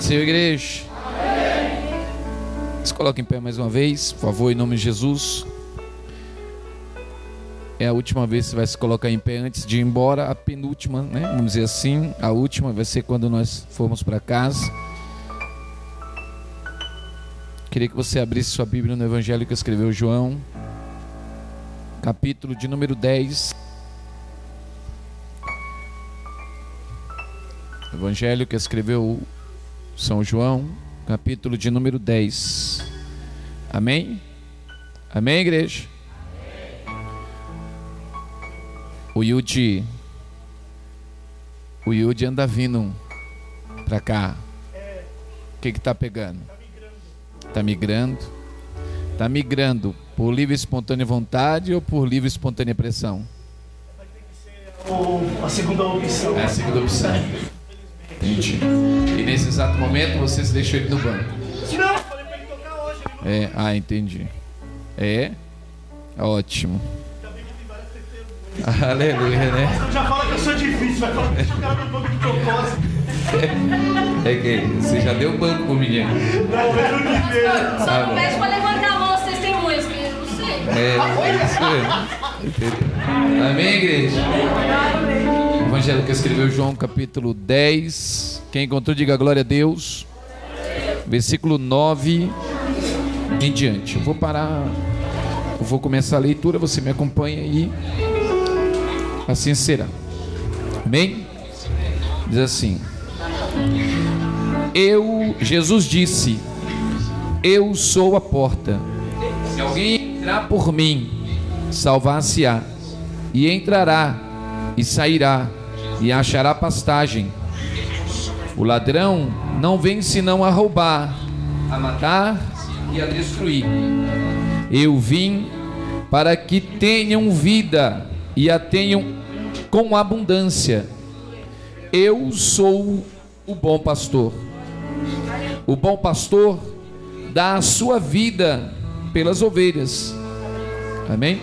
Ser, igreja. Se coloque em pé mais uma vez, por favor, em nome de Jesus. É a última vez que você vai se colocar em pé antes de ir embora, a penúltima, né? Vamos dizer assim, a última vai ser quando nós formos para casa. Queria que você abrisse sua Bíblia no Evangelho que escreveu João, capítulo de número 10. Evangelho que escreveu São João, capítulo de número 10. Amém? Amém, igreja? O Yudi, o Yudi anda vindo pra cá. O que que tá pegando? Tá migrando. Tá migrando por livre e espontânea vontade ou por livre e espontânea pressão? a segunda opção. É a segunda opção. Entendi. E nesse exato momento você se deixou ele no banco. Não, falei pra ele tocar hoje. É, ah, entendi. É? Ótimo. Aleluia, né? Ele já fala que eu sou difícil, vai falar que deixa o cara no banco de propósito. É que você já deu banco pro menino. Não, eu não me vejo. Tá Só bom. não pede pra levantar a mão as testemunhas, que eu não sei. É, isso aí. Entendeu? Amém, igreja? Evangelho que escreveu João, capítulo 10. Quem encontrou, diga glória a Deus. Versículo 9 em diante. Eu vou parar, eu vou começar a leitura, você me acompanha aí. Assim será. Amém? Diz assim: Eu, Jesus disse, Eu sou a porta. Se alguém entrar por mim, salvar-se-á, e entrará, e sairá, e achará pastagem. O ladrão não vem senão a roubar, a matar e a destruir. Eu vim para que tenham vida e a tenham com abundância. Eu sou o bom pastor. O bom pastor dá a sua vida pelas ovelhas. Amém?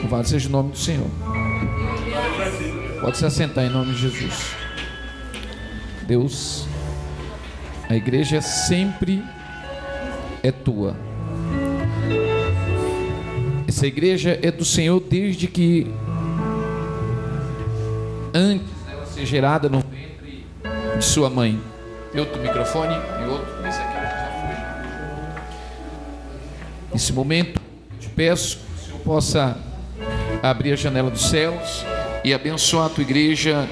Louvado seja o nome do Senhor. Pode se assentar em nome de Jesus. Deus, a igreja sempre é tua. Essa igreja é do Senhor desde que antes dela ser gerada no ventre de sua mãe. Tem outro microfone e outro. Esse aqui já. Nesse momento, te peço que o Senhor possa abrir a janela dos céus e abençoar a tua igreja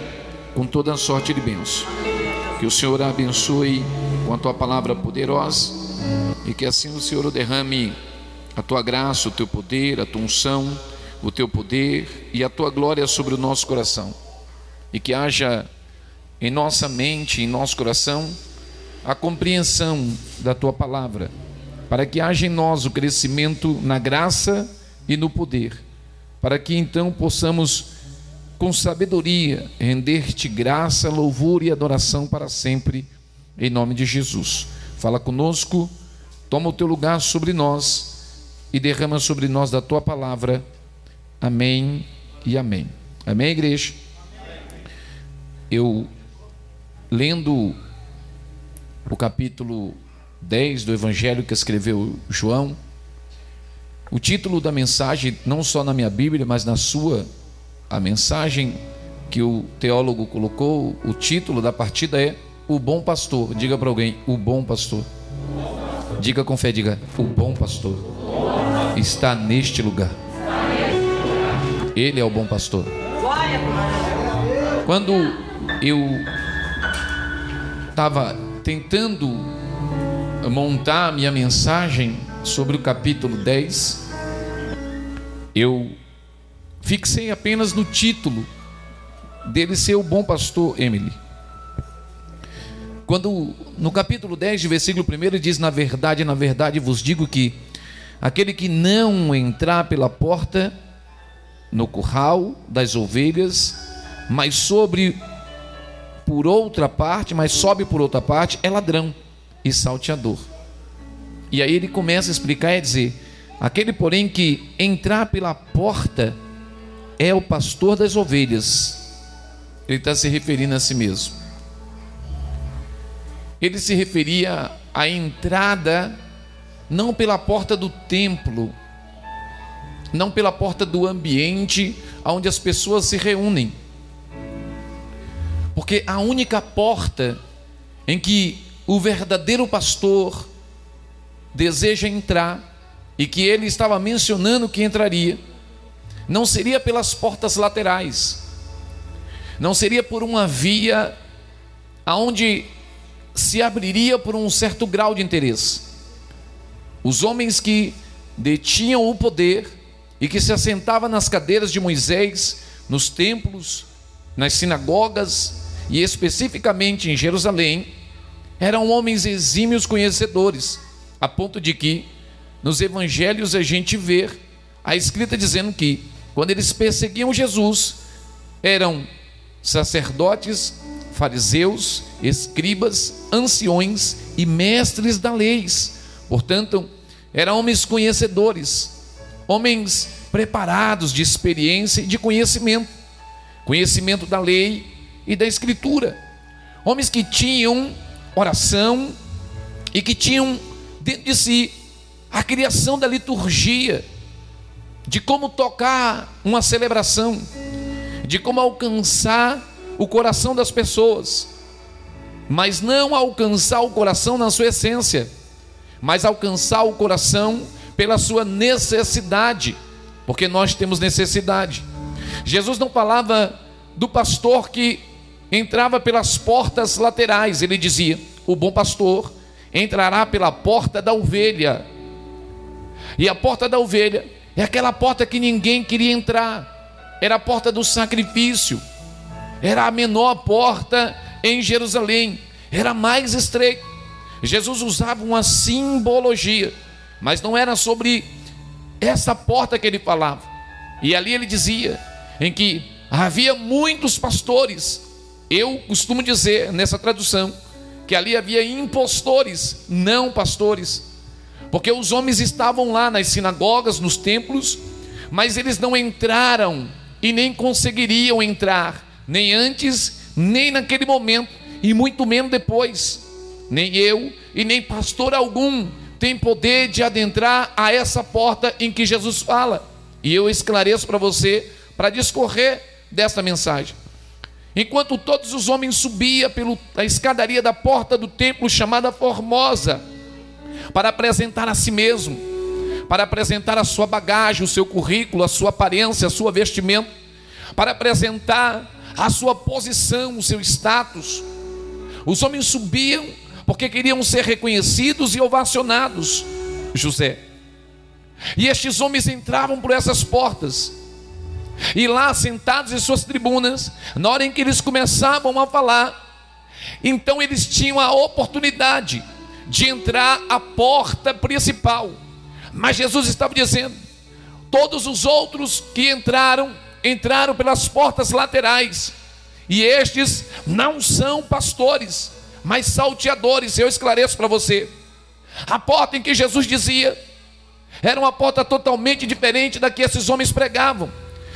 com toda a sorte de bênção. Que o Senhor a abençoe com a tua palavra poderosa e que assim o Senhor derrame a tua graça, o teu poder, a tua unção, o teu poder e a tua glória sobre o nosso coração. E que haja em nossa mente, em nosso coração, a compreensão da tua palavra, para que haja em nós o crescimento na graça e no poder, para que então possamos com sabedoria render-te graça, louvor e adoração para sempre, em nome de Jesus. Fala conosco, toma o teu lugar sobre nós e derrama sobre nós da tua palavra. Amém e amém. Amém, igreja? Eu, lendo o capítulo 10 do evangelho que escreveu João, o título da mensagem, não só na minha Bíblia, mas na sua, a mensagem que o teólogo colocou, o título da partida é O Bom Pastor. Diga para alguém, o Bom Pastor. Diga com fé, diga, o Bom Pastor está neste lugar. Ele é o Bom Pastor. Quando eu estava tentando montar a minha mensagem sobre o capítulo 10, eu fixei apenas no título dele ser o bom pastor Emily. Quando no capítulo 10, de versículo 1, diz: Na verdade, na verdade vos digo que aquele que não entrar pela porta no curral das ovelhas, mas sobre por outra parte, mas sobe por outra parte, é ladrão e salteador. E aí ele começa a explicar e dizer: aquele, porém, que entrar pela porta é o pastor das ovelhas. Ele está se referindo a si mesmo. ele se referia à entrada não pela porta do templo, não pela porta do ambiente onde as pessoas se reúnem. Porque a única porta em que o verdadeiro pastor deseja entrar e que ele estava mencionando que entraria, não seria pelas portas laterais, não seria por uma via aonde se abriria por um certo grau de interesse. Os homens que detinham o poder e que se assentavam nas cadeiras de Moisés, nos templos, nas sinagogas e especificamente em Jerusalém, eram homens exímios conhecedores, a ponto de que nos evangelhos a gente vê a escrita dizendo que quando eles perseguiam Jesus, eram sacerdotes, fariseus, escribas, anciões e mestres da lei. Portanto, eram homens conhecedores, homens preparados de experiência e de conhecimento, conhecimento da lei e da escritura. Homens que tinham oração e que tinham dentro de si a criação da liturgia, de como tocar uma celebração, de como alcançar o coração das pessoas, mas não alcançar o coração na sua essência, mas alcançar o coração pela sua necessidade, porque nós temos necessidade. Jesus não falava do pastor que entrava pelas portas laterais, ele dizia: o bom pastor entrará pela porta da ovelha. E a porta da ovelha é aquela porta que ninguém queria entrar, era a porta do sacrifício, era a menor porta em Jerusalém, era mais estreita. Jesus usava uma simbologia, mas não era sobre essa porta que ele falava. E ali ele dizia em que havia muitos pastores. Eu costumo dizer nessa tradução que ali havia impostores, não pastores porque os homens estavam lá nas sinagogas, nos templos, mas eles não entraram e nem conseguiriam entrar, nem antes, nem naquele momento, e muito menos depois. Nem eu e nem pastor algum tem poder de adentrar a essa porta em que Jesus fala. E eu esclareço para você, para discorrer desta mensagem. Enquanto todos os homens subiam pela escadaria da porta do templo chamada Formosa, para apresentar a si mesmo, para apresentar a sua bagagem, o seu currículo, a sua aparência, a sua vestimenta, para apresentar a sua posição, o seu status. Os homens subiam porque queriam ser reconhecidos e ovacionados. José. E estes homens entravam por essas portas. E lá, sentados em suas tribunas, na hora em que eles começavam a falar, então eles tinham a oportunidade de entrar a porta principal. Mas Jesus estava dizendo: todos os outros que entraram, entraram pelas portas laterais. E estes não são pastores, mas salteadores. Eu esclareço para você. A porta em que Jesus dizia era uma porta totalmente diferente da que esses homens pregavam.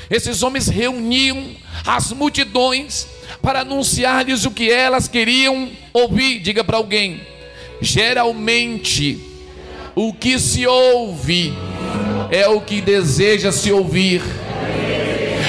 Esses homens reuniam as multidões para anunciar-lhes o que elas queriam ouvir. Diga para alguém: Geralmente, o que se ouve é o que deseja se ouvir.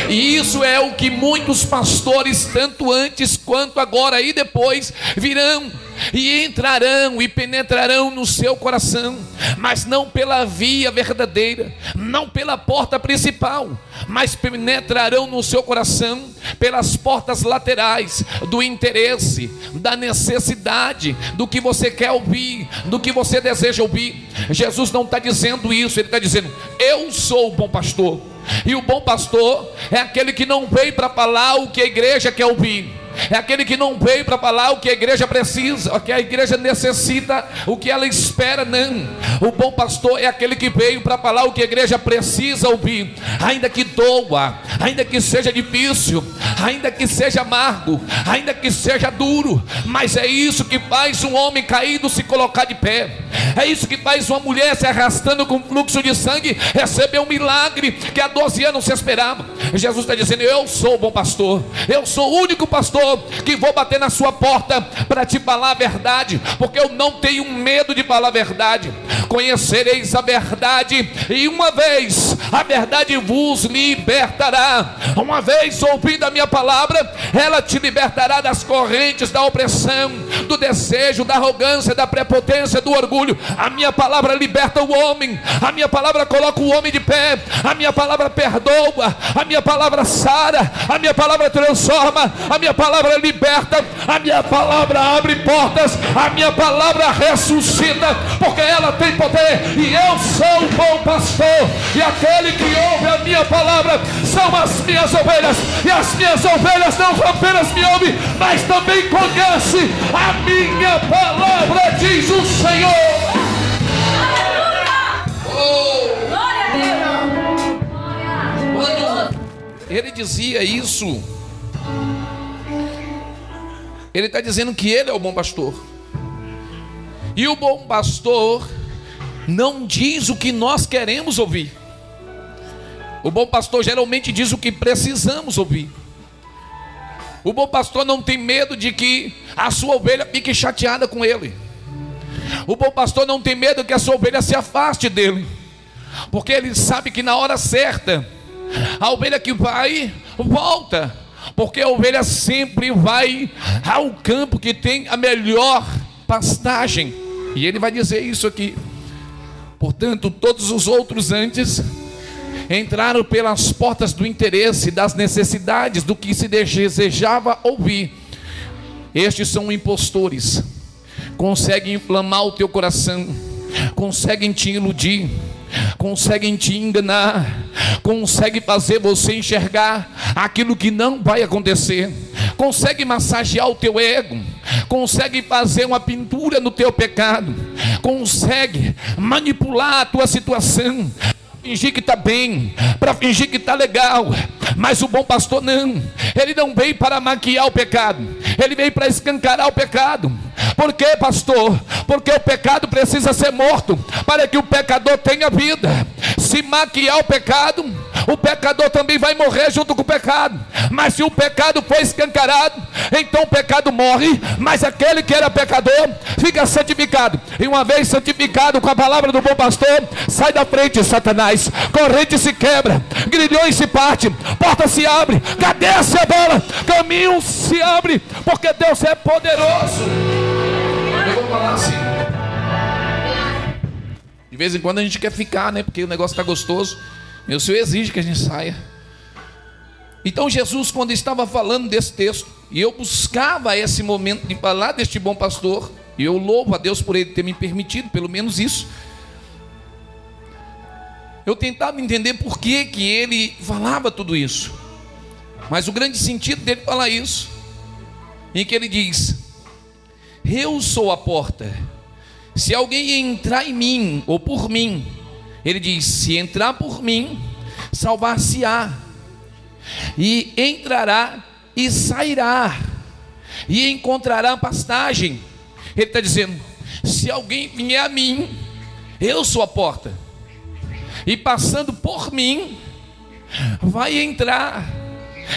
E isso é o que muitos pastores, tanto antes quanto agora e depois, virão e entrarão e penetrarão no seu coração, mas não pela via verdadeira, não pela porta principal, mas penetrarão no seu coração pelas portas laterais do interesse, da necessidade, do que você quer ouvir, do que você deseja ouvir. Jesus não está dizendo isso, ele está dizendo: Eu sou o bom pastor. E o bom pastor é aquele que não veio para falar o que a igreja quer ouvir é aquele que não veio para falar o que a igreja precisa, o que a igreja necessita, o que ela espera, não. O bom pastor é aquele que veio para falar o que a igreja precisa ouvir, ainda que doa, ainda que seja difícil, ainda que seja amargo, ainda que seja duro, mas é isso que faz um homem caído se colocar de pé, É isso que faz uma mulher se arrastando com fluxo de sangue receber um milagre que há 12 anos se esperava. Jesus está dizendo: Eu sou o bom pastor, eu sou o único pastor que vou bater na sua porta para te falar a verdade, porque eu não tenho medo de falar a verdade. Conhecereis a verdade, e uma vez a verdade vos libertará. Uma vez ouvindo a minha palavra, ela te libertará das correntes da opressão, do desejo, da arrogância, da prepotência, do orgulho. A minha palavra liberta o homem, a minha palavra coloca o homem de pé, a minha palavra perdoa, a minha palavra sara, a minha palavra transforma, a minha palavra liberta, a minha palavra abre portas, a minha palavra ressuscita, porque ela tem poder e eu sou o bom pastor, e aquele que ouve a minha palavra são as minhas ovelhas, e as minhas ovelhas não apenas me ouvem, mas também conhecem a minha palavra, diz o Senhor. Oh! Glória a Deus. Glória. Ele dizia isso. Ele está dizendo que ele é o bom pastor. E o bom pastor não diz o que nós queremos ouvir. O bom pastor geralmente diz o que precisamos ouvir. O bom pastor não tem medo de que a sua ovelha fique chateada com ele. O bom pastor não tem medo que a sua ovelha se afaste dele. Porque ele sabe que na hora certa, a ovelha que vai, volta. Porque a ovelha sempre vai ao campo que tem a melhor pastagem. E ele vai dizer isso aqui. Portanto, todos os outros antes entraram pelas portas do interesse, das necessidades, do que se desejava ouvir. Estes são impostores, conseguem inflamar o teu coração, conseguem te iludir, conseguem te enganar, conseguem fazer você enxergar aquilo que não vai acontecer, conseguem massagear o teu ego, conseguem fazer uma pintura no teu pecado, consegue manipular a tua situação, fingir que está bem, para fingir que está legal, mas o bom pastor não, ele não veio para maquiar o pecado, ele veio para escancarar o pecado. Por quê, pastor? Porque o pecado precisa ser morto para que o pecador tenha vida. Se maquiar o pecado, o pecador também vai morrer junto com o pecado. Mas se o pecado for escancarado, então o pecado morre, mas aquele que era pecador fica santificado. E uma vez santificado com a palavra do bom pastor, sai da frente, Satanás. Corrente se quebra, grilhões se parte, porta se abre, cadência a bola, caminho se abre, porque Deus é poderoso. Falar assim. De vez em quando a gente quer ficar, né? Porque o negócio está gostoso. Meu Senhor exige que a gente saia. Então Jesus, quando estava falando desse texto, e eu buscava esse momento de falar deste bom pastor, e eu louvo a Deus por ele ter me permitido, pelo menos isso. Eu tentava entender por que, que ele falava tudo isso. Mas o grande sentido dele falar isso, em que ele diz: Eu sou a porta. Se alguém entrar em mim ou por mim, ele diz: Se entrar por mim, salvar-se-á, e entrará e sairá, e encontrará pastagem. Ele está dizendo: Se alguém vier a mim, eu sou a porta, e passando por mim, vai entrar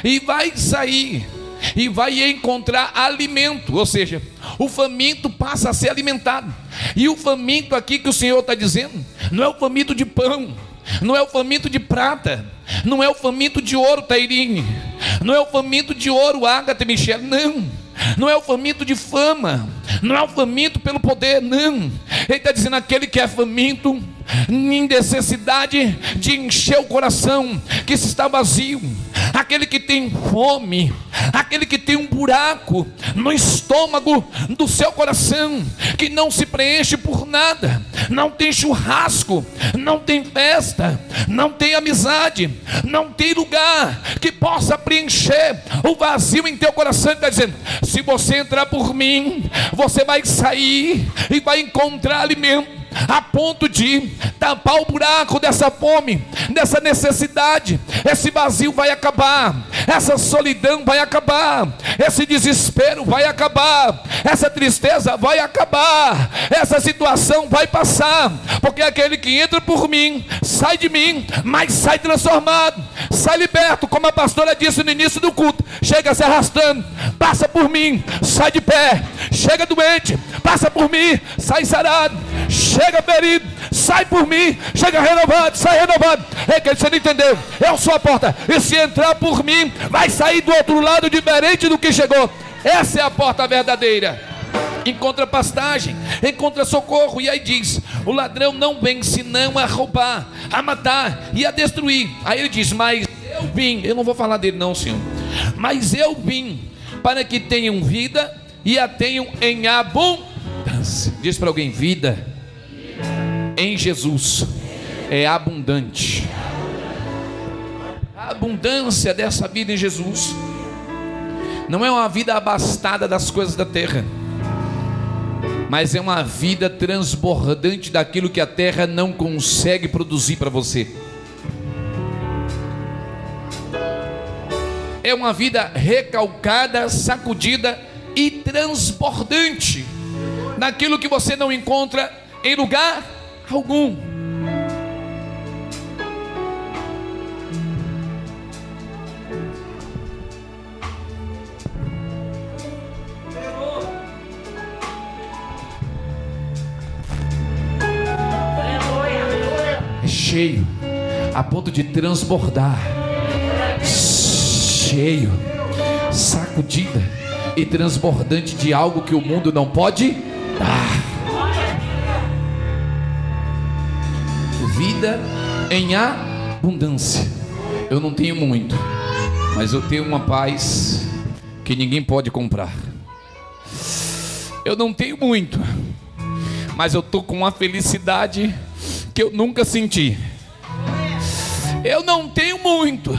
e vai sair e vai encontrar alimento, ou seja, o faminto passa a ser alimentado. E o faminto aqui que o Senhor está dizendo, não é o faminto de pão, não é o faminto de prata, não é o faminto de ouro, Tairine, não é o faminto de ouro, Ágata, Michel, não. Não é o faminto de fama, não é o faminto pelo poder, não. Ele está dizendo aquele que é faminto, em necessidade de encher o coração que está vazio, aquele que tem fome, aquele que tem um buraco no estômago do seu coração, que não se preenche por nada, não tem churrasco, não tem festa, não tem amizade, não tem lugar que possa preencher o vazio em teu coração. Está dizendo: se você entrar por mim, você vai sair e vai encontrar alimento a ponto de tampar o buraco dessa fome, dessa necessidade. Esse vazio vai acabar, essa solidão vai acabar, esse desespero vai acabar, essa tristeza vai acabar, essa situação vai passar, porque aquele que entra por mim, sai de mim, mas sai transformado, sai liberto, como a pastora disse no início do culto, chega se arrastando, passa por mim, sai de pé, chega doente, passa por mim, sai sarado, chega ferido, sai por mim, chega renovado, sai renovado. É que você não entendeu? Eu sou a porta, e se entrar por mim, vai sair do outro lado diferente do que chegou. Essa é a porta verdadeira encontra pastagem, encontra socorro, e aí diz: o ladrão não vem senão a roubar, a matar e a destruir. Aí ele diz: Mas eu vim, eu não vou falar dele, não, senhor, mas eu vim para que tenham vida e a tenham em abundância. Diz para alguém: vida em Jesus é abundante. A abundância dessa vida em Jesus não é uma vida abastada das coisas da terra, mas é uma vida transbordante daquilo que a terra não consegue produzir para você. É uma vida recalcada, sacudida e transbordante naquilo que você não encontra em lugar algum. É cheio, a ponto de transbordar. Cheio, sacudida e transbordante de algo que o mundo não pode dar. Vida em abundância. Eu não tenho muito, mas eu tenho uma paz que ninguém pode comprar. Eu não tenho muito, mas eu estou com uma felicidade que eu nunca senti. Eu não tenho muito,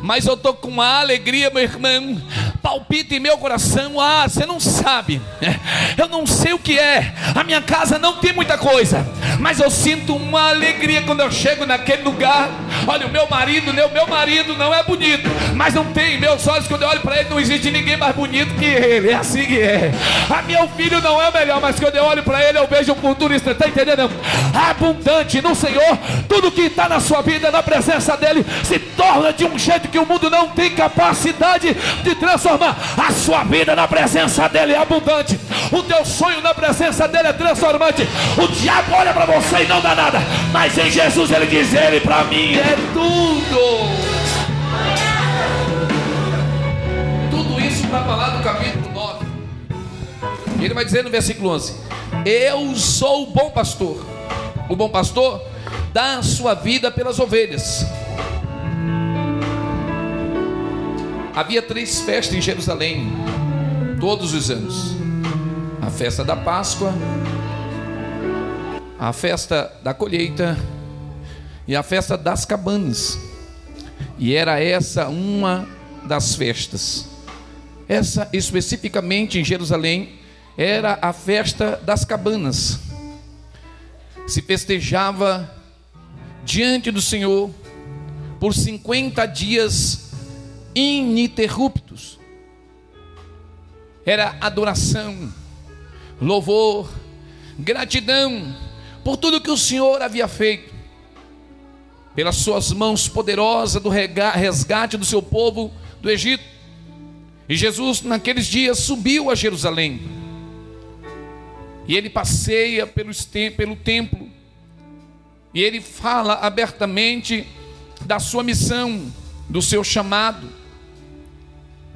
mas eu estou com uma alegria, meu irmão, palpita em meu coração. Ah, você não sabe, eu não sei o que é. A minha casa não tem muita coisa, mas eu sinto uma alegria quando eu chego naquele lugar. Olha, o meu marido, meu, meu marido não é bonito, mas não tem meus olhos quando eu olho para ele, não existe ninguém mais bonito que ele. É assim que é. A meu filho não é o melhor, mas quando eu olho para ele, eu vejo um futurista. Está entendendo? Abundante no Senhor, tudo que está na sua vida, na presença dele, se torna de um jeito que o mundo não tem capacidade de transformar. A sua vida na presença dele é abundante. O teu sonho na presença dele é transformante. O diabo olha para você e não dá nada, mas em Jesus ele diz: Ele para mim é tudo. Tudo isso para falar do capítulo 9. Ele vai dizer no versículo 11: Eu sou o bom pastor. O bom pastor dá a sua vida pelas ovelhas. Havia três festas em Jerusalém, todos os anos: a festa da Páscoa, a festa da colheita e a festa das cabanas. E era essa uma das festas. Essa especificamente em Jerusalém era a festa das cabanas. Se festejava diante do Senhor por 50 dias ininterruptos. Era adoração, louvor, gratidão por tudo que o Senhor havia feito, pelas suas mãos poderosas do resgate do seu povo do Egito. E Jesus, naqueles dias, subiu a Jerusalém. E ele passeia pelo templo. E ele fala abertamente da sua missão, do seu chamado.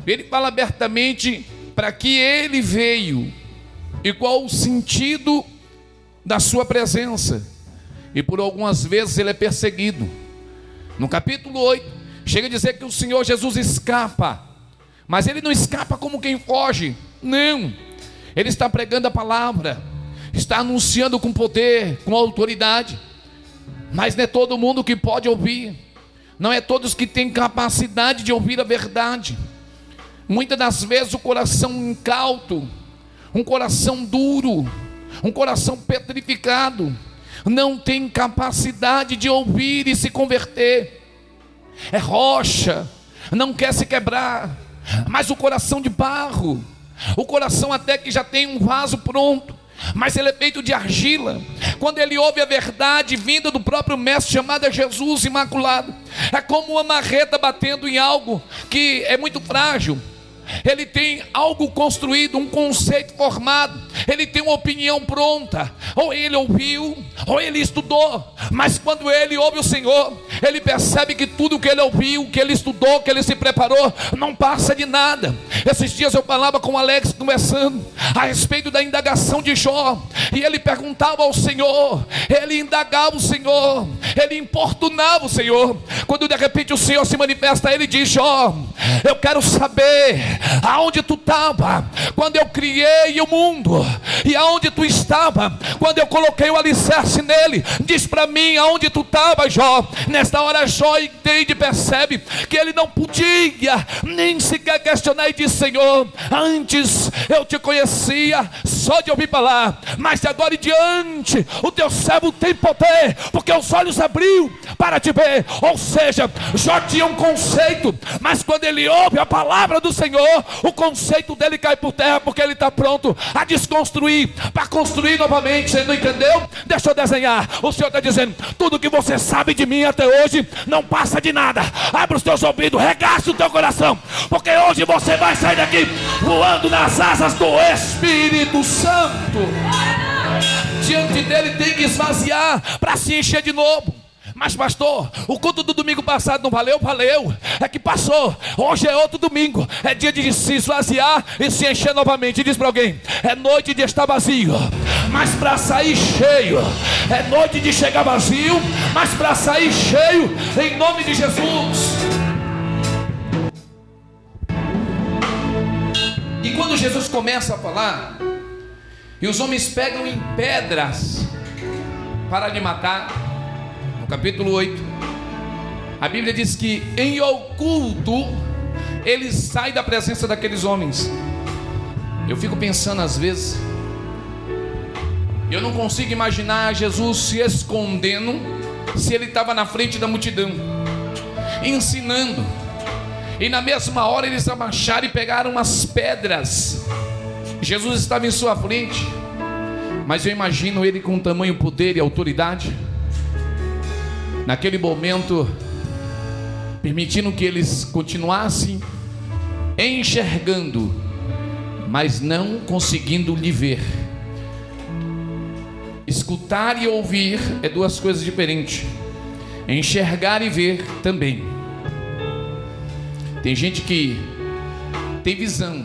Ele fala abertamente para que ele veio e qual o sentido da sua presença. E por algumas vezes ele é perseguido. No capítulo 8, chega a dizer que o Senhor Jesus escapa, mas ele não escapa como quem foge, não. Ele está pregando a palavra, está anunciando com poder, com autoridade, mas não é todo mundo que pode ouvir, não é todos que têm capacidade de ouvir a verdade. Muitas das vezes o coração incauto, um coração duro, um coração petrificado, não tem capacidade de ouvir e se converter. É rocha, não quer se quebrar, mas o coração de barro, o coração até que já tem um vaso pronto, mas ele é feito de argila. Quando ele ouve a verdade vinda do próprio Mestre, chamada Jesus Imaculado, é como uma marreta batendo em algo que é muito frágil ele tem algo construído, um conceito formado, ele tem uma opinião pronta. Ou ele ouviu, ou ele estudou, mas quando ele ouve o Senhor, ele percebe que tudo que ele ouviu, que ele estudou, que ele se preparou, não passa de nada. Esses dias eu falava com o Alex conversando a respeito da indagação de Jó, e ele perguntava ao Senhor, ele indagava o Senhor, ele importunava o Senhor. Quando de repente o Senhor se manifesta, ele diz: Jó, eu quero saber aonde tu estava quando eu criei o mundo, e aonde tu estava quando eu coloquei o alicerce nele. Diz para mim aonde tu estava, Jó. Nesta hora, Jó entende, percebe que ele não podia nem sequer questionar e diz: Senhor, antes eu te conhecia só de ouvir falar, mas de agora em diante o teu servo tem poder, porque os olhos abriu para te ver. Ou seja, Jó tinha um conceito, mas quando ele ouve a palavra do Senhor, o conceito dele cai por terra porque ele está pronto a desconstruir, para construir novamente. Você não entendeu? Deixa eu desenhar. O Senhor está dizendo: tudo que você sabe de mim até hoje não passa de nada. Abre os teus ouvidos, regace o teu coração, porque hoje você vai sair daqui voando nas asas do Espírito Santo. Diante dele tem que esvaziar para se encher de novo. Mas, pastor, o culto do domingo passado não valeu? Valeu. É que passou. Hoje é outro domingo. É dia de se esvaziar e se encher novamente. Diz para alguém: é noite de estar vazio, mas para sair cheio. É noite de chegar vazio, mas para sair cheio, em nome de Jesus. E quando Jesus começa a falar, e os homens pegam em pedras para lhe matar, no capítulo 8, a Bíblia diz que em oculto ele sai da presença daqueles homens. Eu fico pensando às vezes, eu não consigo imaginar Jesus se escondendo se ele estava na frente da multidão, ensinando, e na mesma hora eles abaixaram e pegaram umas pedras. Jesus estava em sua frente, mas eu imagino ele com tamanho poder e autoridade naquele momento, permitindo que eles continuassem enxergando, mas não conseguindo lhe ver. Escutar e ouvir é duas coisas diferentes. Enxergar e ver também. Tem gente que tem visão,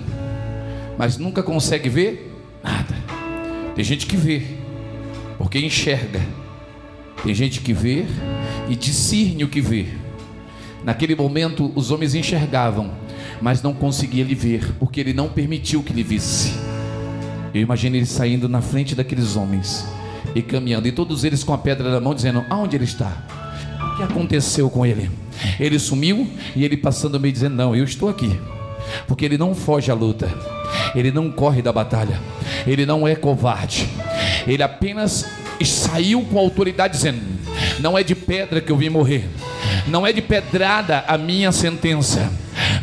mas nunca consegue ver nada. Tem gente que vê, porque enxerga. Tem gente que vê e discerne o que vê. Naquele momento, os homens enxergavam, mas não conseguiam lhe ver, porque ele não permitiu que lhe visse. Eu imagino ele saindo na frente daqueles homens e caminhando, e todos eles com a pedra na mão, dizendo: Aonde ele está? O que aconteceu com ele? Ele sumiu e ele passando meio dizendo: Não, eu estou aqui, porque ele não foge à luta, ele não corre da batalha, ele não é covarde, ele apenas saiu com autoridade dizendo: Não é de pedra que eu vim morrer, não é de pedrada a minha sentença,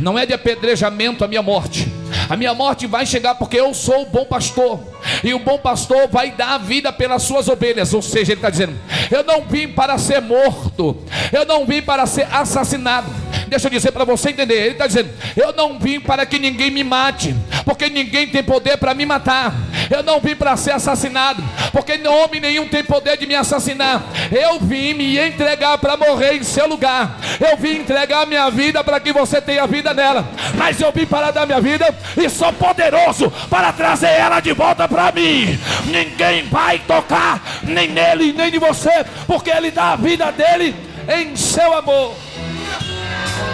não é de apedrejamento a minha morte. A minha morte vai chegar porque eu sou o bom pastor. E o bom pastor vai dar a vida pelas suas ovelhas. Ou seja, ele está dizendo: Eu não vim para ser morto, eu não vim para ser assassinado. Deixa eu dizer para você entender. Ele está dizendo: Eu não vim para que ninguém me mate, porque ninguém tem poder para me matar. Eu não vim para ser assassinado, porque homem nenhum tem poder de me assassinar. Eu vim me entregar para morrer em seu lugar. Eu vim entregar minha vida para que você tenha vida nela. Mas eu vim para dar minha vida e sou poderoso para trazer ela de volta para mim. Ninguém vai tocar nem nele, nem de você, porque ele dá a vida dele em seu amor.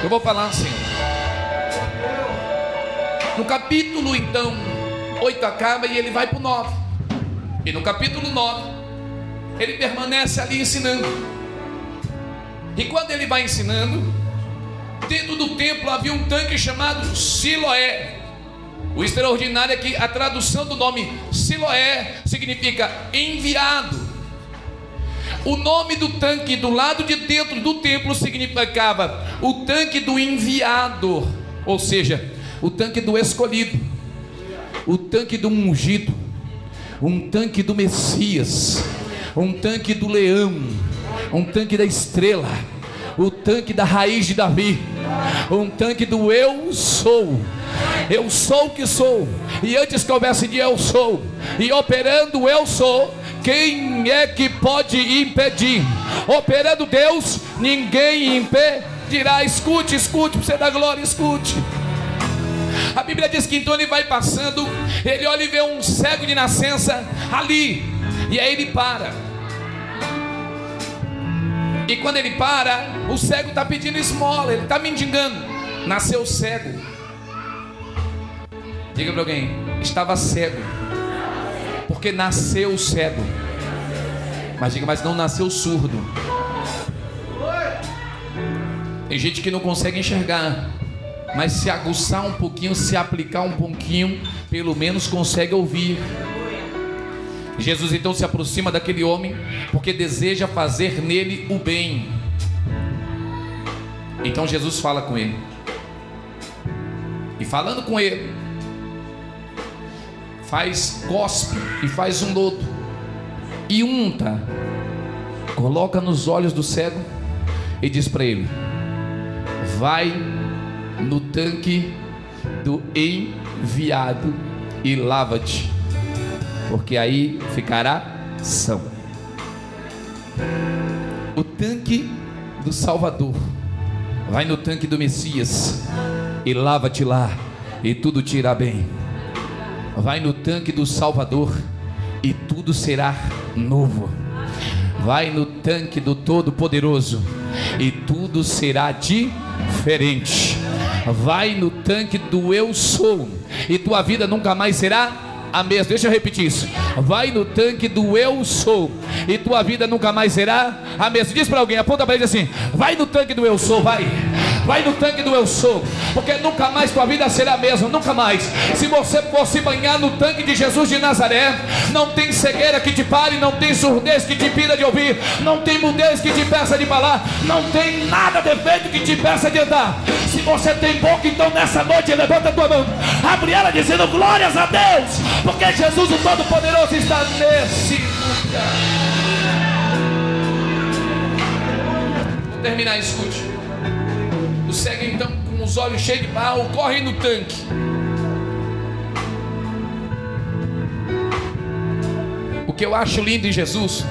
Eu vou falar assim. No capítulo então 8 acaba e ele vai para o 9. E no capítulo 9, ele permanece ali ensinando. E quando ele vai ensinando, dentro do templo havia um tanque chamado Siloé. O extraordinário é que a tradução do nome Siloé significa enviado. O nome do tanque do lado de dentro do templo significava o tanque do enviado, ou seja, o tanque do escolhido, o tanque do ungido, um tanque do Messias, um tanque do leão, um tanque da estrela, o tanque da raiz de Davi, um tanque do eu sou. Eu sou o que sou, e antes que houvesse de eu sou, e operando eu sou, quem é que pode impedir? Operando Deus, ninguém impedirá. Escute, escute, para você dar glória, escute. A Bíblia diz que então ele vai passando, ele olha e vê um cego de nascença ali, e aí ele para. E quando ele para, o cego está pedindo esmola, ele está mendigando. Nasceu cego. Diga para alguém, estava cego. Porque nasceu cego. Mas diga, mas não nasceu surdo. Tem gente que não consegue enxergar. Mas se aguçar um pouquinho, se aplicar um pouquinho, pelo menos consegue ouvir. Jesus então se aproxima daquele homem porque deseja fazer nele o bem. Então Jesus fala com ele. E falando com ele, faz cospe e faz um lodo e unta, coloca nos olhos do cego e diz para ele: Vai no tanque do enviado e lava-te porque aí ficará são. O tanque do Salvador, vai no tanque do Messias e lava-te lá, e tudo te irá bem. Vai no tanque do Salvador e tudo será novo. Vai no tanque do Todo-Poderoso e tudo será diferente. Vai no tanque do Eu Sou e tua vida nunca mais será a mesma. Deixa eu repetir isso. Vai no tanque do eu sou e tua vida nunca mais será a mesma. Diz para alguém, aponta para ele assim: vai no tanque do eu sou, vai. Vai no tanque do eu sou, porque nunca mais tua vida será a mesma, nunca mais. Se você for se banhar no tanque de Jesus de Nazaré, não tem cegueira que te pare, não tem surdez que te impida de ouvir, não tem mudez que te peça de falar, não tem nada defeito que te peça de andar. Se você tem boca, então nessa noite levanta a tua mão, abre ela dizendo glórias a Deus, porque Jesus o Todo-Poderoso está nesse lugar. Vou terminar, escute. O cego então, com os olhos cheios de barro, corre no tanque. O que eu acho lindo em Jesus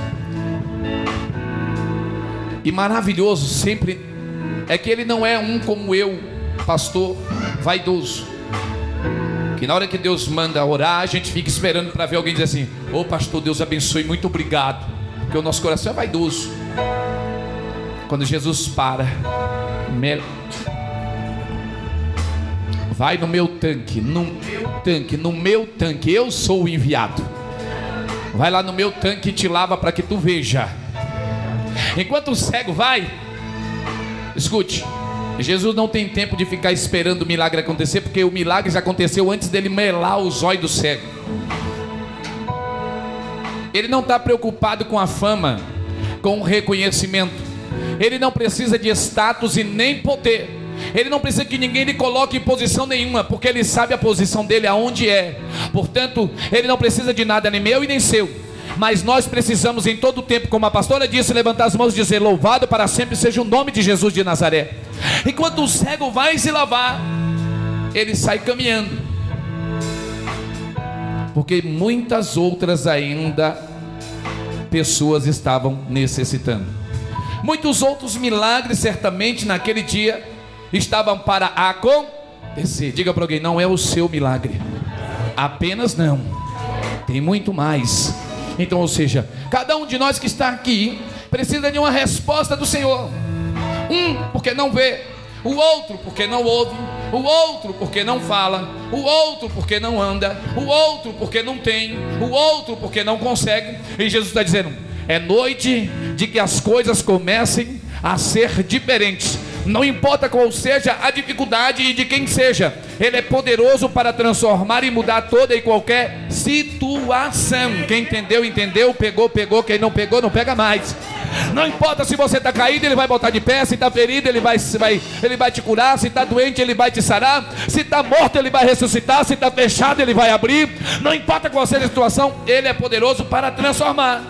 e maravilhoso sempre é que ele não é um como eu, pastor vaidoso. Que na hora que Deus manda orar, a gente fica esperando para ver alguém dizer assim: Ô oh, pastor, Deus abençoe, muito obrigado. Porque o nosso coração é vaidoso. Quando Jesus para, vai no meu tanque, no meu tanque, no meu tanque, eu sou o enviado. Vai lá no meu tanque e te lava para que tu veja. Enquanto o cego vai, escute, Jesus não tem tempo de ficar esperando o milagre acontecer, porque o milagre já aconteceu antes dele melar os olhos do cego. Ele não está preocupado com a fama, com o reconhecimento. Ele não precisa de status e nem poder. Ele não precisa que ninguém lhe coloque em posição nenhuma, porque ele sabe a posição dele aonde é. Portanto, ele não precisa de nada nem meu e nem seu. Mas nós precisamos em todo o tempo, como a pastora disse, levantar as mãos e dizer: Louvado para sempre seja o nome de Jesus de Nazaré. Enquanto o cego vai se lavar, ele sai caminhando. Porque muitas outras ainda pessoas estavam necessitando. Muitos outros milagres, certamente, naquele dia estavam para acontecer. Diga para alguém: não é o seu milagre, apenas não, tem muito mais. Então, ou seja, cada um de nós que está aqui precisa de uma resposta do Senhor. Um, porque não vê, o outro, porque não ouve, o outro, porque não fala, o outro, porque não anda, o outro, porque não tem, o outro, porque não consegue. E Jesus está dizendo: é noite de que as coisas comecem a ser diferentes Não importa qual seja a dificuldade e de quem seja, Ele é poderoso para transformar e mudar toda e qualquer situação. Quem entendeu, entendeu. Pegou, pegou. Quem não pegou, não pega mais. Não importa se você está caído, Ele vai botar de pé. Se está ferido, Ele vai, vai, ele vai te curar. Se está doente, Ele vai te sarar. Se está morto, Ele vai ressuscitar. Se está fechado, Ele vai abrir. Não importa qual seja a situação, Ele é poderoso para transformar.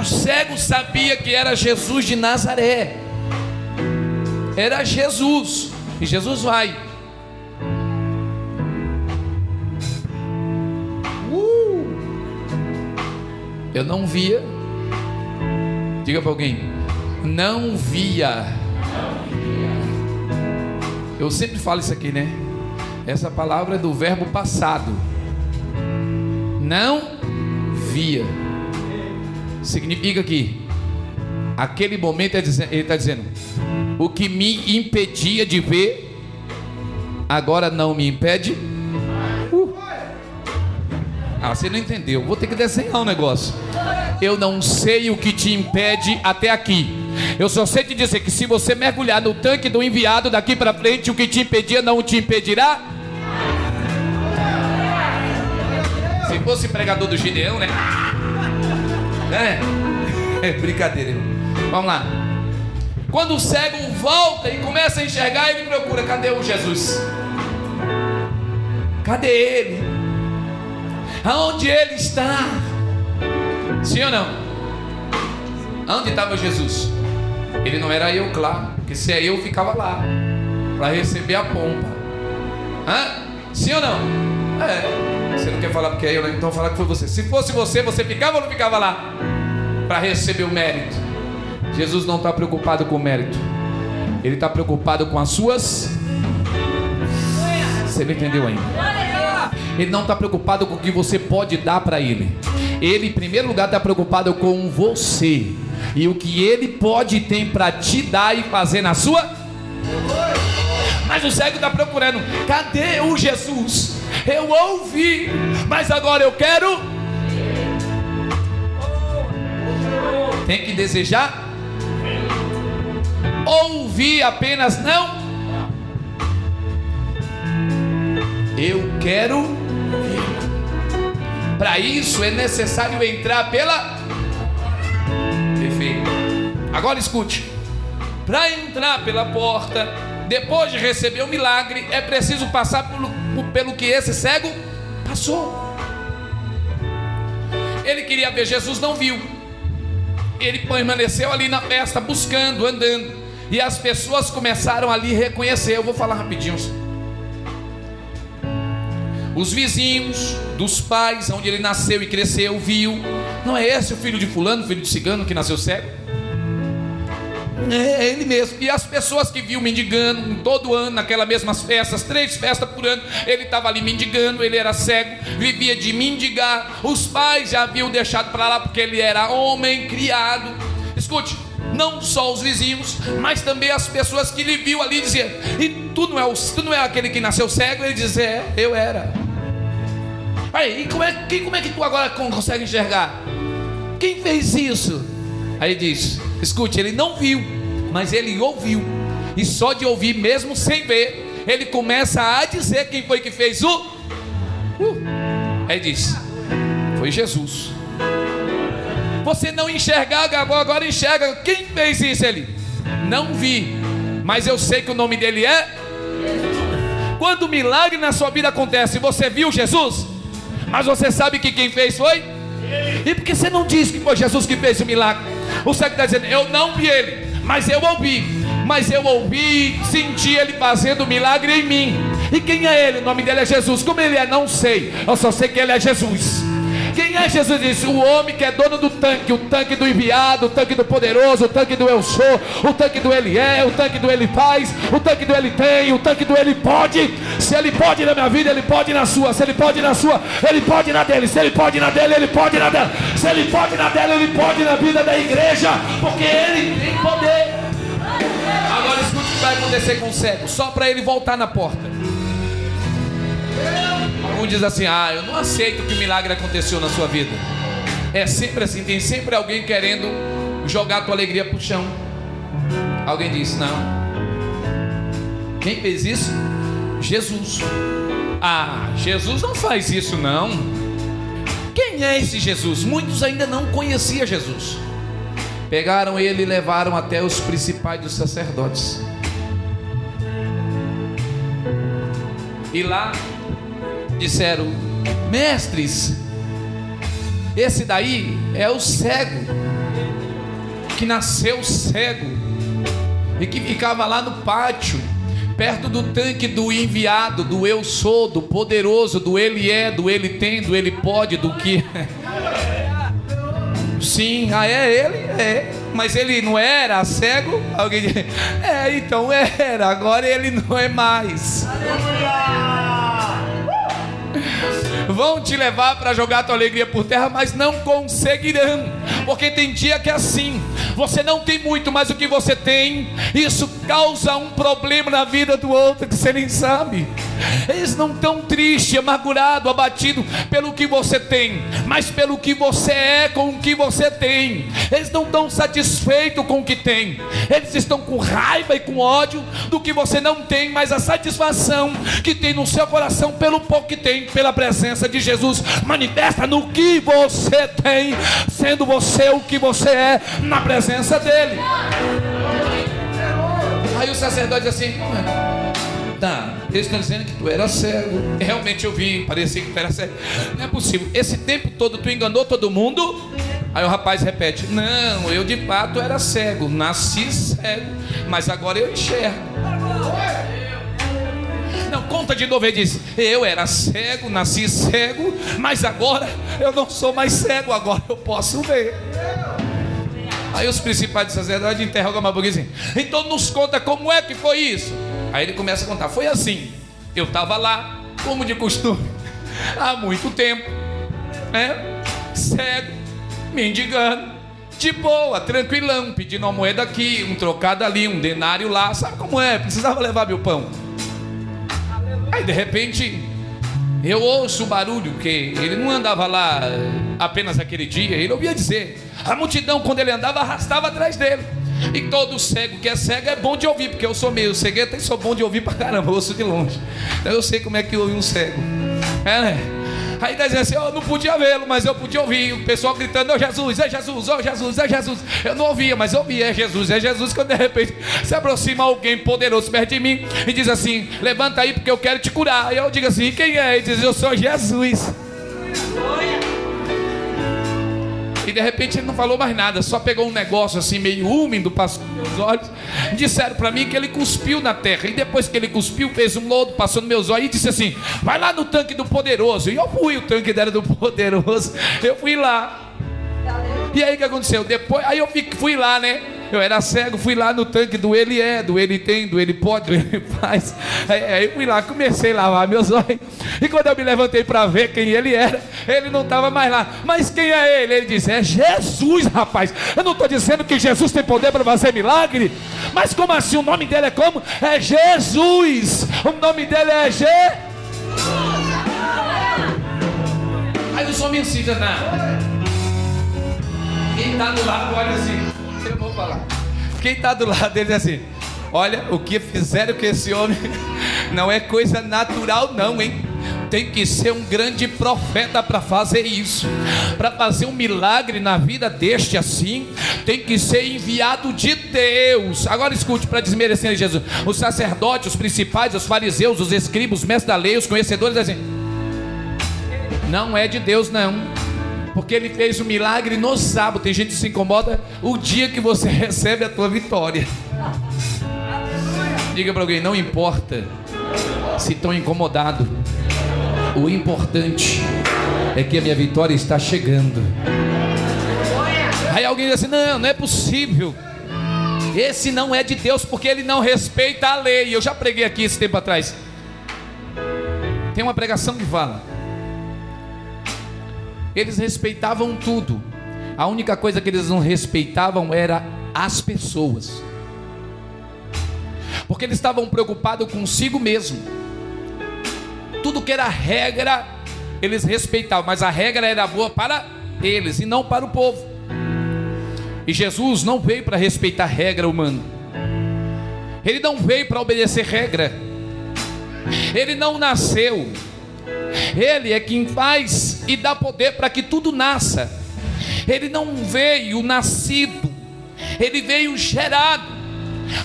O cego sabia que era Jesus de Nazaré. Era Jesus. E Jesus vai. Uh! Eu não via. Diga para alguém. Não via. Eu sempre falo isso aqui, né? Essa palavra é do verbo passado. Não via. Significa que aquele momento ele está dizendo: o que me impedia de ver, agora não me impede. Uh. Ah, você não entendeu. Vou ter que desenhar um negócio. Eu não sei o que te impede até aqui. Eu só sei te dizer que se você mergulhar no tanque do enviado daqui para frente, o que te impedia não te impedirá. Se fosse pregador do Gideão, né? É, é brincadeira. Vamos lá. Quando o cego volta e começa a enxergar, ele procura: cadê o Jesus? Cadê ele? Aonde ele está? Sim ou não? Onde estava Jesus? Ele não era eu, claro, porque se é eu, ficava lá para receber a pompa. Hã? Sim ou não? É. Você não quer falar porque é eu, né? então falar que foi você. Se fosse você, você ficava ou não ficava lá para receber o mérito? Jesus não está preocupado com o mérito, ele está preocupado com as suas. Você não entendeu ainda? Ele não está preocupado com o que você pode dar para ele. Ele, em primeiro lugar, está preocupado com você e o que ele pode ter para te dar e fazer na sua. Mas o cego está procurando: cadê o Jesus? Eu ouvi, mas agora eu quero. Tem que desejar ouvir apenas não. Eu quero Para isso é necessário entrar pela. Perfeito. Agora escute. Para entrar pela porta, depois de receber o milagre, é preciso passar pelo, pelo que esse cego passou. Ele queria ver Jesus, não viu. Ele permaneceu ali na festa, buscando, andando. E as pessoas começaram ali a reconhecer. Eu vou falar rapidinho. Os vizinhos dos pais, onde ele nasceu e cresceu, viu. Não é esse o filho de fulano, filho de cigano que nasceu cego? É ele mesmo. E as pessoas que viam mendigando todo ano, naquelas mesmas festas, três festas por ano, ele estava ali mendigando, ele era cego, vivia de mendigar. Os pais já haviam deixado para lá porque ele era homem criado. Escute, não só os vizinhos, mas também as pessoas que lhe viu ali dizer: "E tu não é o, tu não é aquele que nasceu cego?" Ele dizia: "É, eu era." Aí, e como é, que, como é que tu agora consegue enxergar? Quem fez isso? Aí diz: "Escute, ele não viu, mas ele ouviu. E só de ouvir, mesmo sem ver, ele começa a dizer quem foi que fez o. Uh. Aí diz: Foi Jesus. Você não enxergar, agora enxerga. Quem fez isso? Ele não vi, mas eu sei que o nome dele é. Quando o milagre na sua vida acontece, você viu Jesus, mas você sabe que quem fez foi? E por que você não diz que foi Jesus que fez o milagre? O cego está dizendo: Eu não vi ele, mas eu ouvi. Mas eu ouvi, senti ele fazendo o milagre em mim. E quem é ele? O nome dele é Jesus. Como ele é? Não sei. Eu só sei que ele é Jesus. Quem é Jesus? Diz o homem que é dono do tanque, o tanque do enviado, o tanque do poderoso, o tanque do eu sou, o tanque do ele é, o tanque do ele faz, o tanque do ele tem, o tanque do ele pode. Se ele pode na minha vida, ele pode na sua. Se ele pode na sua, ele pode na dele. Se ele pode na dele, ele pode na dela. Se ele pode na dela, ele pode na vida da igreja, porque ele tem poder. Agora escute o que vai acontecer com o cego, só para ele voltar na porta. Um diz assim: Ah, eu não aceito que o milagre aconteceu na sua vida. É sempre assim, tem sempre alguém querendo jogar a tua alegria pro chão. Alguém disse: Não. Quem fez isso? Jesus. Ah, Jesus não faz isso, não. Quem é esse Jesus? Muitos ainda não conheciam Jesus. Pegaram ele e levaram até os principais dos sacerdotes. E lá disseram: Mestres, esse daí é o cego, que nasceu cego e que ficava lá no pátio, perto do tanque do enviado, do eu sou, do poderoso, do ele é, do ele tem, do ele pode, do que. Sim, ah, é ele? É. Mas ele não era cego? Alguém diz, é, então era, agora ele não é mais. Vão te levar para jogar tua alegria por terra, mas não conseguirão, porque tem dia que é assim. Você não tem muito, mas o que você tem, isso causa um problema na vida do outro que você nem sabe. Eles não estão tristes, amargurados, abatidos pelo que você tem, mas pelo que você é com o que você tem. Eles não estão satisfeitos com o que tem, eles estão com raiva e com ódio do que você não tem, mas a satisfação que tem no seu coração pelo pouco que tem, pela presença de Jesus, manifesta no que você tem, sendo você o que você é na presença dEle. Aí o sacerdote diz assim: Tá, eles estão dizendo que tu era cego. Realmente eu vi, parecia que tu era cego. Não é possível. Esse tempo todo tu enganou todo mundo? Aí o rapaz repete: Não, eu de fato era cego, nasci cego, mas agora eu enxergo. Não, conta de novo, ele diz: Eu era cego, nasci cego, mas agora eu não sou mais cego, agora eu posso ver. Aí os principais sacerdotes interrogam pouquinho assim: Então nos conta como é que foi isso? Aí ele começa a contar: Foi assim, eu estava lá, como de costume, há muito tempo, né? Cego, mendigando, de boa, tranquilão, pedindo uma moeda aqui, um trocado ali, um denário lá, sabe como é? Precisava levar meu pão. Aí de repente eu ouço o barulho, que ele não andava lá apenas aquele dia, ele ouvia dizer. A multidão, quando ele andava, arrastava atrás dele. E todo cego que é cego é bom de ouvir, porque eu sou meio cegueta e sou bom de ouvir pra caramba, eu ouço de longe. Então eu sei como é que ouve um cego. É, né? Aí dizia assim, eu não podia vê-lo, mas eu podia ouvir o pessoal gritando, ô Jesus, é Jesus, ô Jesus, é Jesus. Eu não ouvia, mas eu ouvia, é Jesus, é Jesus, quando de repente se aproxima alguém poderoso perto de mim e diz assim, levanta aí porque eu quero te curar. Aí eu digo assim, quem é? Ele diz, eu sou Jesus. E de repente ele não falou mais nada, só pegou um negócio assim meio úmido, passou nos meus olhos. Disseram para mim que ele cuspiu na terra. E depois que ele cuspiu, fez um lodo, passou nos meus olhos e disse assim: Vai lá no tanque do poderoso. E eu fui, o tanque dela do poderoso. Eu fui lá. E aí o que aconteceu? Depois, aí eu fui lá, né? Eu era cego, fui lá no tanque do ele é, do ele tem, do ele pode, do ele faz. Aí, fui lá, comecei a lavar meus olhos. E quando eu me levantei para ver quem ele era, ele não estava mais lá. Mas quem é ele? Ele disse: É Jesus, rapaz. Eu não estou dizendo que Jesus tem poder para fazer milagre. Mas como assim? O nome dele é como? É Jesus. O nome dele é G. Aí os homens assim, não. Quem está do lado olha assim. Eu vou falar. Quem está do lado dele diz assim: Olha, o que fizeram com esse homem não é coisa natural, não, hein? Tem que ser um grande profeta para fazer isso, para fazer um milagre na vida deste assim, tem que ser enviado de Deus. Agora escute para desmerecer Jesus: os sacerdotes, os principais, os fariseus, os escribas, os mestres da lei, os conhecedores, assim, não é de Deus, não porque ele fez o um milagre no sábado. Tem gente que se incomoda o dia que você recebe a tua vitória. Diga para alguém, não importa se estão incomodado. O importante é que a minha vitória está chegando. Aí alguém diz assim: não, não é possível. Esse não é de Deus porque ele não respeita a lei. Eu já preguei aqui esse tempo atrás. Tem uma pregação que fala eles respeitavam tudo. A única coisa que eles não respeitavam era as pessoas. Porque eles estavam preocupados consigo mesmo. Tudo que era regra, eles respeitavam, mas a regra era boa para eles e não para o povo. E Jesus não veio para respeitar regra humana. Ele não veio para obedecer regra. Ele não nasceu. Ele é quem faz e dá poder para que tudo nasça. Ele não veio nascido. Ele veio gerado.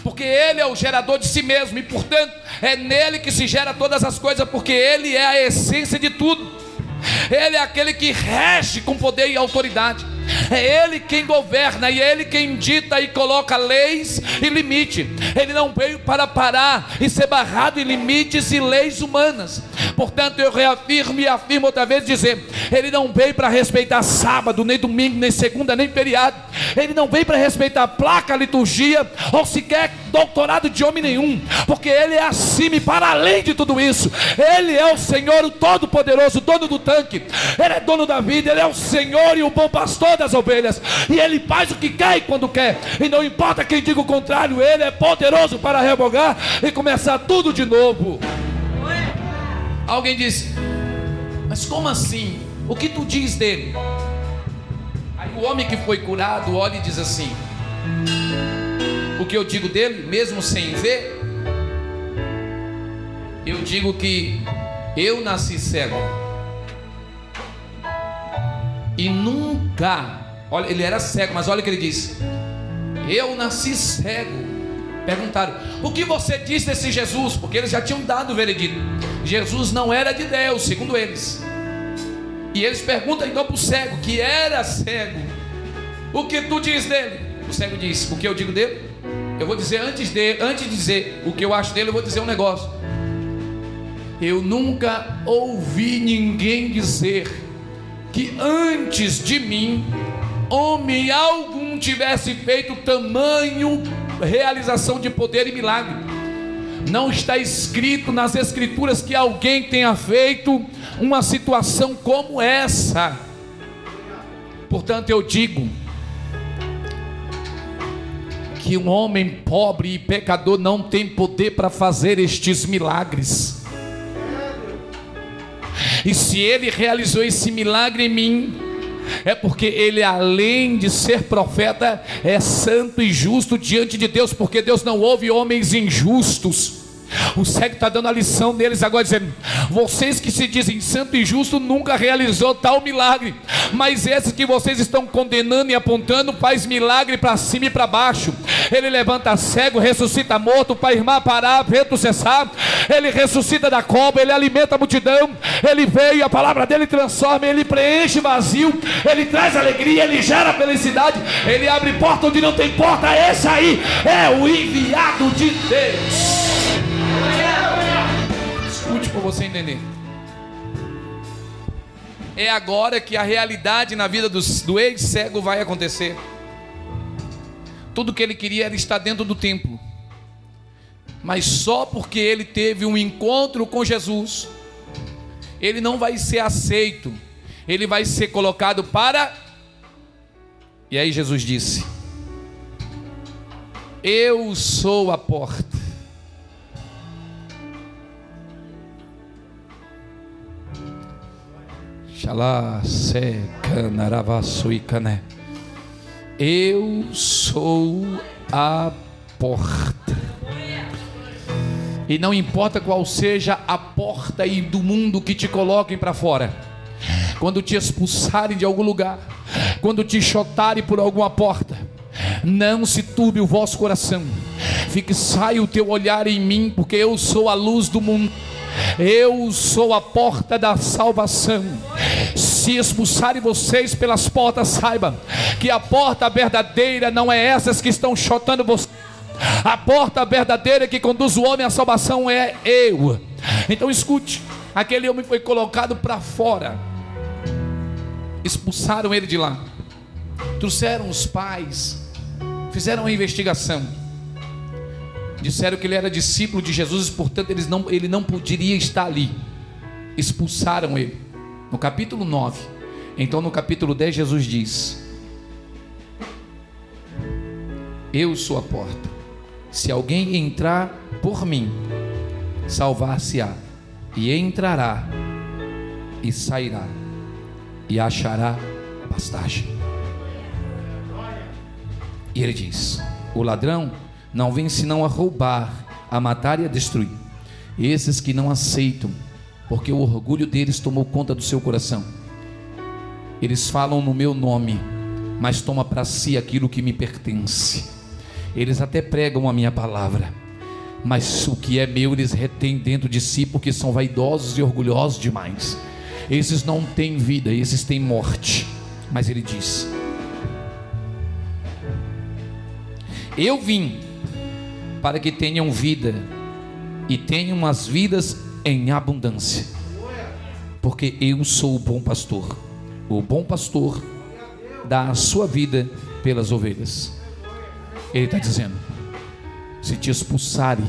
Porque ele é o gerador de si mesmo e, portanto, é nele que se gera todas as coisas, porque ele é a essência de tudo. Ele é aquele que rege com poder e autoridade. É Ele quem governa e é Ele quem dita e coloca leis e limite. Ele não veio para parar e ser barrado em limites e leis humanas. Portanto, eu reafirmo e afirmo outra vez dizer: Ele não veio para respeitar sábado, nem domingo, nem segunda, nem feriado. Ele não veio para respeitar placa, liturgia ou sequer doutorado de homem nenhum, porque Ele é acima e para além de tudo isso. Ele é o Senhor, o Todo-Poderoso, dono do tanque. Ele é dono da vida. Ele é o Senhor e o bom pastor das ovelhas, e Ele faz o que quer e quando quer, e não importa quem diga o contrário, Ele é poderoso para revogar e começar tudo de novo. Alguém disse, mas como assim? O que tu diz dele? Aí o homem que foi curado olha e diz assim: O que eu digo dele, mesmo sem ver, eu digo que eu nasci cego e nunca, olha, ele era cego, mas olha o que ele disse: Eu nasci cego. Perguntaram: O que você disse desse Jesus? Porque eles já tinham dado o veredito. Jesus não era de Deus, segundo eles. E eles perguntam então para o cego, que era cego: O que tu diz dele? O cego disse: O que eu digo dele? Eu vou dizer antes de, antes de dizer o que eu acho dele, eu vou dizer um negócio. Eu nunca ouvi ninguém dizer que antes de mim homem algum tivesse feito tamanho realização de poder e milagre. Não está escrito nas escrituras que alguém tenha feito uma situação como essa. Portanto, eu digo que um homem pobre e pecador não tem poder para fazer estes milagres. E se ele realizou esse milagre em mim, é porque ele, além de ser profeta, é santo e justo diante de Deus, porque Deus não ouve homens injustos. O cego está dando a lição deles agora, dizendo: Vocês que se dizem santo e justo nunca realizou tal milagre, mas esse que vocês estão condenando e apontando faz milagre para cima e para baixo. Ele levanta cego, ressuscita morto, para irmã parar, vento cessar. Ele ressuscita da cobra, ele alimenta a multidão. Ele veio, a palavra dele transforma, ele preenche vazio, ele traz alegria, ele gera felicidade, ele abre porta onde não tem porta. Esse aí é o enviado de Deus. Escute para você entender. É agora que a realidade na vida do ex-cego vai acontecer. Tudo que ele queria era estar dentro do templo. Mas só porque ele teve um encontro com Jesus, ele não vai ser aceito. Ele vai ser colocado para. E aí Jesus disse: Eu sou a porta. Xalá, seca, naravassuicané. Eu sou a porta. E não importa qual seja a porta do mundo que te coloquem para fora. Quando te expulsarem de algum lugar, quando te chotarem por alguma porta, não se turbe o vosso coração. Fique sai o teu olhar em mim, porque eu sou a luz do mundo. Eu sou a porta da salvação. Se expulsarem vocês pelas portas, saiba que a porta verdadeira não é essas que estão chotando vocês. A porta verdadeira que conduz o homem à salvação é eu. Então escute: aquele homem foi colocado para fora, expulsaram ele de lá, trouxeram os pais, fizeram uma investigação disseram que ele era discípulo de Jesus portanto, eles não, ele não poderia estar ali. Expulsaram ele. No capítulo 9. Então, no capítulo 10, Jesus diz: Eu sou a porta. Se alguém entrar por mim, salvar-se-á, e entrará, e sairá, e achará pastagem. E ele diz: O ladrão Não vem senão a roubar, a matar e a destruir. Esses que não aceitam, porque o orgulho deles tomou conta do seu coração. Eles falam no meu nome, mas toma para si aquilo que me pertence. Eles até pregam a minha palavra, mas o que é meu eles retêm dentro de si porque são vaidosos e orgulhosos demais. Esses não têm vida, esses têm morte. Mas ele diz: Eu vim para que tenham vida e tenham as vidas em abundância, porque eu sou o bom pastor. O bom pastor dá a sua vida pelas ovelhas. Ele está dizendo: se te expulsarem,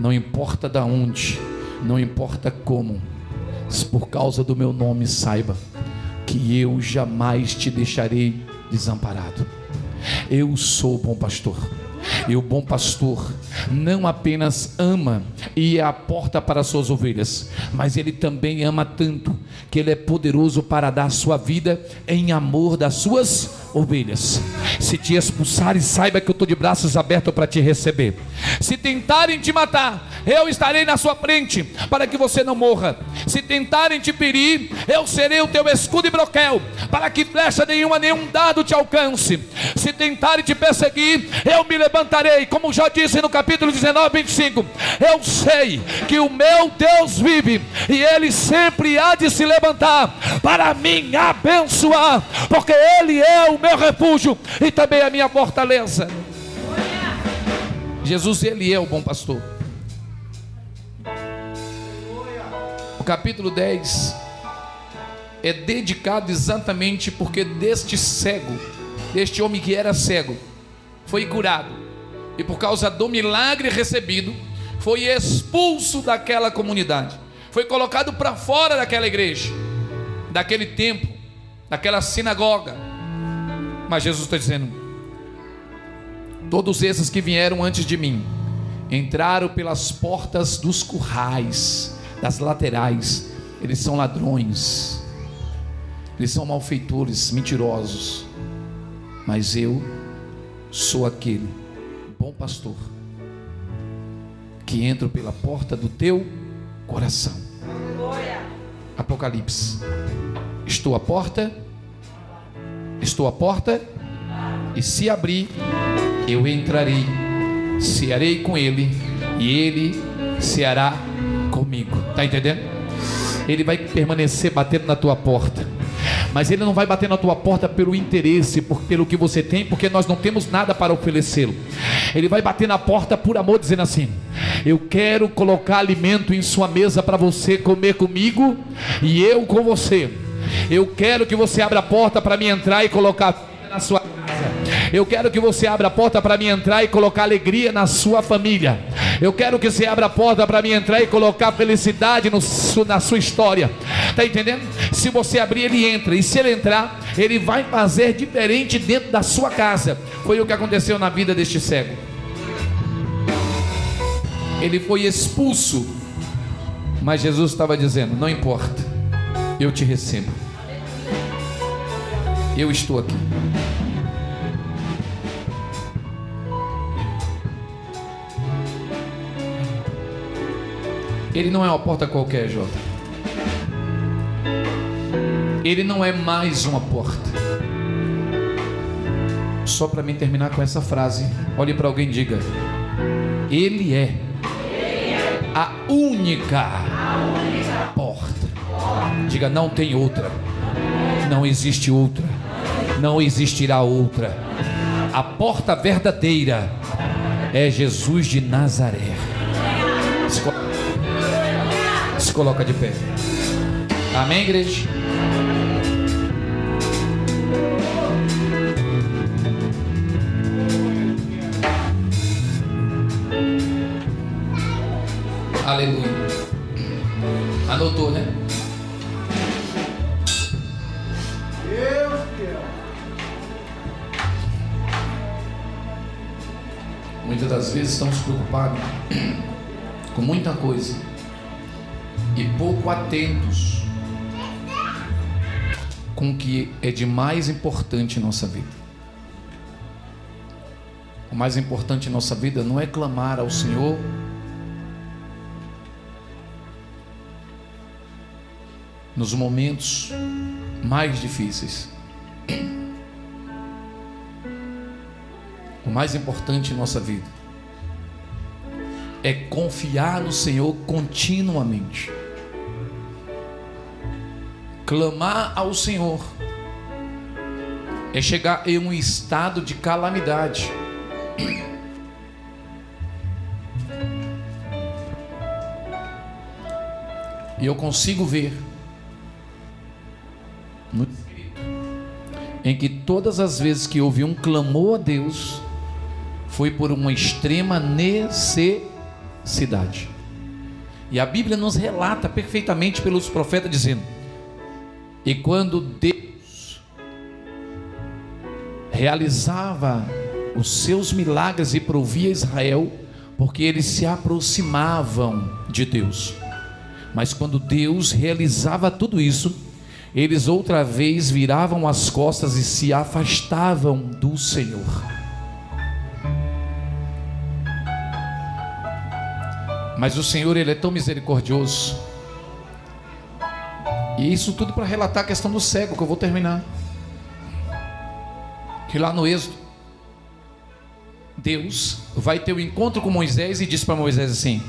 não importa da onde, não importa como, por causa do meu nome saiba que eu jamais te deixarei desamparado. Eu sou o bom pastor. E o bom pastor não apenas ama e é a porta para as suas ovelhas, mas ele também ama tanto que ele é poderoso para dar sua vida em amor das suas ovelhas. Se te expulsarem, saiba que eu estou de braços abertos para te receber. Se tentarem te matar, eu estarei na sua frente para que você não morra. Se tentarem te ferir, eu serei o teu escudo e broquel, para que flecha nenhuma, nenhum dado te alcance. Se tentarem te perseguir, eu me levantarei, como já disse no capítulo 19, 25. Eu sei que o meu Deus vive e ele sempre há de se levantar para me abençoar, porque ele é o meu refúgio e também a minha fortaleza. Jesus, ele é o bom pastor. O capítulo 10 é dedicado exatamente porque deste cego, deste homem que era cego, foi curado. E por causa do milagre recebido, foi expulso daquela comunidade. Foi colocado para fora daquela igreja, daquele templo, daquela sinagoga. Mas Jesus está dizendo: todos esses que vieram antes de mim entraram pelas portas dos currais, das laterais. Eles são ladrões, eles são malfeitores, mentirosos. Mas eu sou aquele bom pastor que entro pela porta do teu coração. Apocalipse. Estou à porta, estou à porta, e se abrir, eu entrarei, cearei com ele, e ele ceará comigo. Está entendendo? Ele vai permanecer batendo na tua porta. Mas ele não vai bater na tua porta pelo interesse, por, pelo que você tem, porque nós não temos nada para oferecê-lo. Ele vai bater na porta por amor, dizendo assim: Eu quero colocar alimento em sua mesa para você comer comigo e eu com você. Eu quero que você abra a porta para me entrar e colocar na sua. Eu quero que você abra a porta para mim entrar e colocar alegria na sua família. Eu quero que você abra a porta para mim entrar e colocar felicidade no, na sua história. Tá entendendo? Se você abrir, ele entra. E se ele entrar, ele vai fazer diferente dentro da sua casa. Foi o que aconteceu na vida deste cego. Ele foi expulso. Mas Jesus estava dizendo: Não importa, eu te recebo. Eu estou aqui. Ele não é uma porta qualquer, Jota. Ele não é mais uma porta. Só para mim terminar com essa frase, olhe para alguém e diga: Ele é a única porta. Diga: Não tem outra. Não existe outra. Não existirá outra. A porta verdadeira é Jesus de Nazaré. Coloca- de pé. Amém, igreja? Aleluia. Anotou, né? Deus fiel. Muitas das vezes estamos preocupados com muita coisa e pouco atentos com o que é de mais importante em nossa vida. O mais importante em nossa vida não é clamar ao Senhor nos momentos mais difíceis. O mais importante em nossa vida é confiar no Senhor continuamente. Clamar ao Senhor é chegar em um estado de calamidade. E eu consigo ver no em que todas as vezes que houve um clamor a Deus, foi por uma extrema necessidade. E a Bíblia nos relata perfeitamente pelos profetas dizendo: E quando Deus realizava os seus milagres e provia Israel, porque eles se aproximavam de Deus. Mas quando Deus realizava tudo isso, eles outra vez viravam as costas e se afastavam do Senhor. Mas o Senhor, Ele é tão misericordioso. E isso tudo para relatar a questão do cego, que eu vou terminar. Que lá no Êxodo, Deus vai ter o um encontro com Moisés e diz para Moisés assim: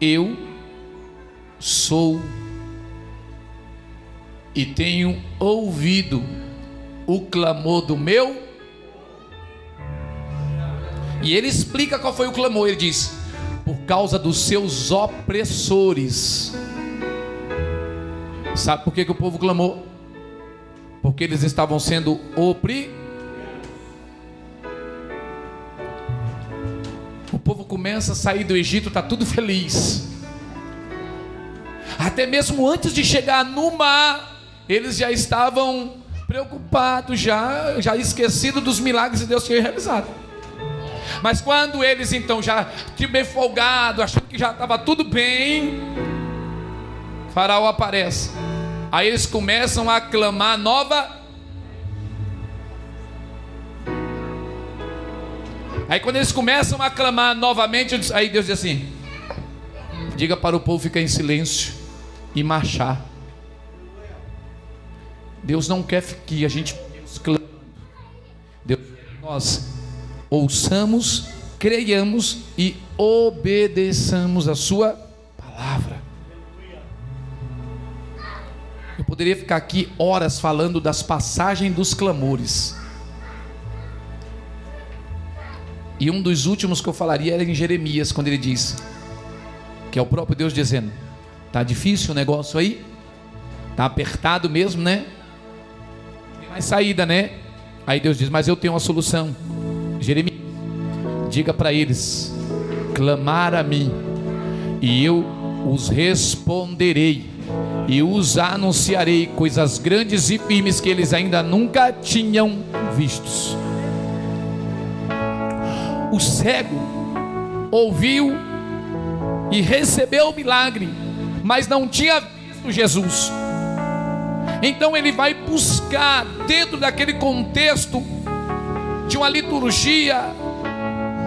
eu sou e tenho ouvido o clamor do meu. E ele explica qual foi o clamor. Ele diz: por causa dos seus opressores. Sabe por que, que o povo clamou? Porque eles estavam sendo oprimidos. O povo começa a sair do Egito, está tudo feliz. Até mesmo antes de chegar no mar, eles já estavam preocupados, já, já esquecidos dos milagres que Deus tinha realizado. Mas quando eles então já bem folgado, achando que já estava tudo bem, Faraó aparece. Aí eles começam a clamar nova Aí quando eles começam a clamar novamente, aí Deus diz assim: diga para o povo ficar em silêncio e marchar. Deus não quer que a gente clame. Deus nós ouçamos, creiamos e obedeçamos a sua palavra. Poderia ficar aqui horas falando das passagens dos clamores. E um dos últimos que eu falaria era em Jeremias, quando ele diz, que é o próprio Deus dizendo: Tá difícil o negócio aí? Tá apertado mesmo, né? Tem mais saída, né? Aí Deus diz: Mas eu tenho uma solução. Jeremias, diga para eles: clamar a mim, e eu os responderei, e os anunciarei coisas grandes e firmes que eles ainda nunca tinham vistos o cego ouviu e recebeu o milagre, mas não tinha visto Jesus. Então ele vai buscar, dentro daquele contexto de uma liturgia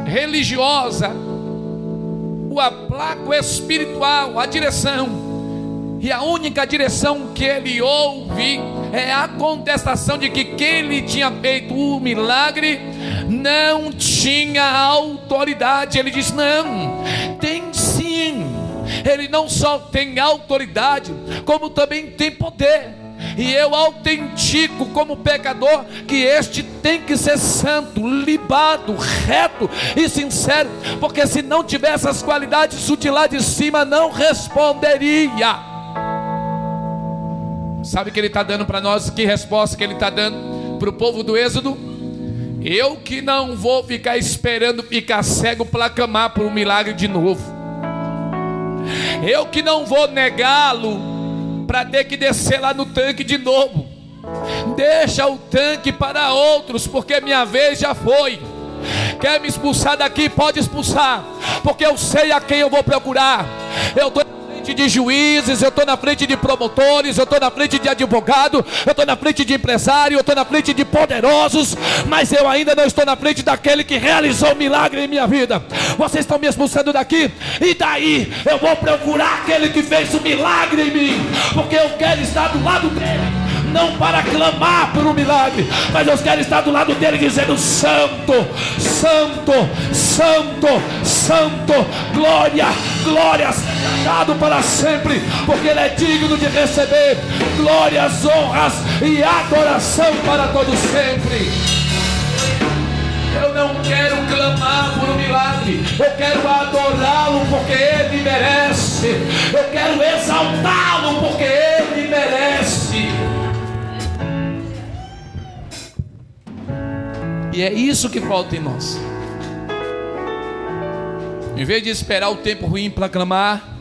religiosa, o aplaco espiritual, a direção. E a única direção que ele ouve é a contestação de que quem lhe tinha feito o milagre não tinha autoridade. Ele diz: Não, tem sim. Ele não só tem autoridade, como também tem poder. E eu autentico como pecador que este tem que ser santo, libado, reto e sincero, porque se não tivesse essas qualidades, o de lá de cima não responderia. Sabe que ele está dando para nós? Que resposta que ele está dando para o povo do Êxodo? Eu que não vou ficar esperando ficar cego para clamar por um milagre de novo. Eu que não vou negá-lo para ter que descer lá no tanque de novo. Deixa o tanque para outros, porque minha vez já foi. Quer me expulsar daqui? Pode expulsar, porque eu sei a quem eu vou procurar. Eu estou frente de juízes, eu estou na frente de promotores, eu estou na frente de advogado, eu estou na frente de empresário, eu estou na frente de poderosos, mas eu ainda não estou na frente daquele que realizou o milagre em minha vida. Vocês estão me expulsando daqui, e daí? Eu vou procurar aquele que fez o milagre em mim, porque eu quero estar do lado dele não para clamar por um milagre, mas eu quero estar do lado dele dizendo: Santo, Santo, Santo, Santo, glória, glória, dado para sempre, porque ele é digno de receber glórias, honras e adoração para todos sempre. Eu não quero clamar por um milagre, eu quero adorá-lo porque ele merece, eu quero exaltá-lo porque ele merece. E é isso que falta em nós. Em vez de esperar o tempo ruim para clamar,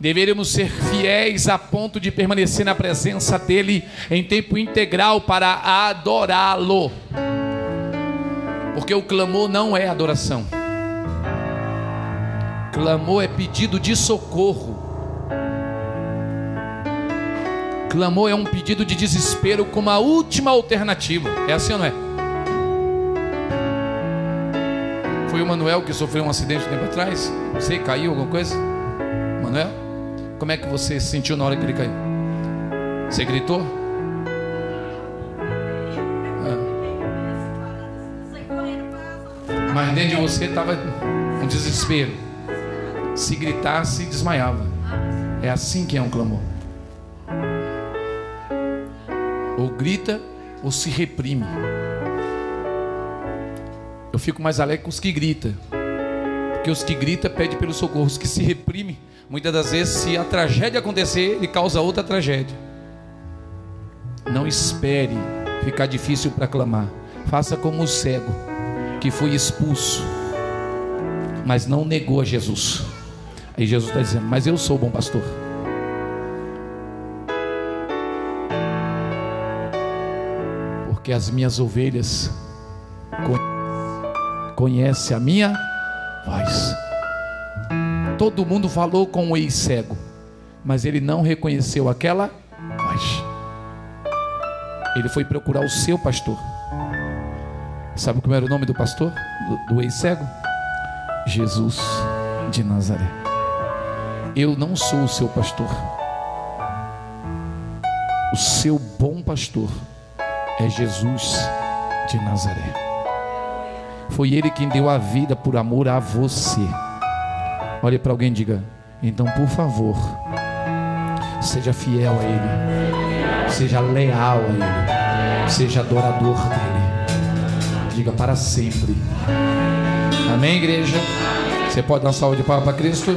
deveríamos ser fiéis a ponto de permanecer na presença dEle em tempo integral para adorá-lo. Porque o clamor não é adoração, clamor é pedido de socorro. Clamor é um pedido de desespero como a última alternativa. É assim ou não é? Foi o Manuel que sofreu um acidente tempo atrás? Sei, caiu alguma coisa? Manuel? Como é que você se sentiu na hora que ele caiu? Você gritou? Ah. Mas dentro de você estava um desespero. Se gritasse, desmaiava. É assim que é um clamor. Ou grita ou se reprime. Eu fico mais alegre com os que gritam. Porque os que gritam pedem pelo socorro. Os que se reprimem, muitas das vezes, se a tragédia acontecer, ele causa outra tragédia. Não espere ficar difícil para clamar. Faça como o cego, que foi expulso, mas não negou a Jesus. Aí Jesus está dizendo: Mas eu sou o bom pastor. Porque as minhas ovelhas conhece a minha voz. Todo mundo falou com o ex-cego, mas ele não reconheceu aquela voz. Ele foi procurar o seu pastor. Sabe como era o nome do pastor? Do, do ex-cego? Jesus de Nazaré. Eu não sou o seu pastor. O seu bom pastor é Jesus de Nazaré. Foi Ele quem deu a vida por amor a você. Olhe para alguém e diga: então, por favor, seja fiel a Ele, seja leal a Ele, seja adorador dEle. Diga para sempre. Amém, igreja? Você pode dar salva de palmas para Cristo?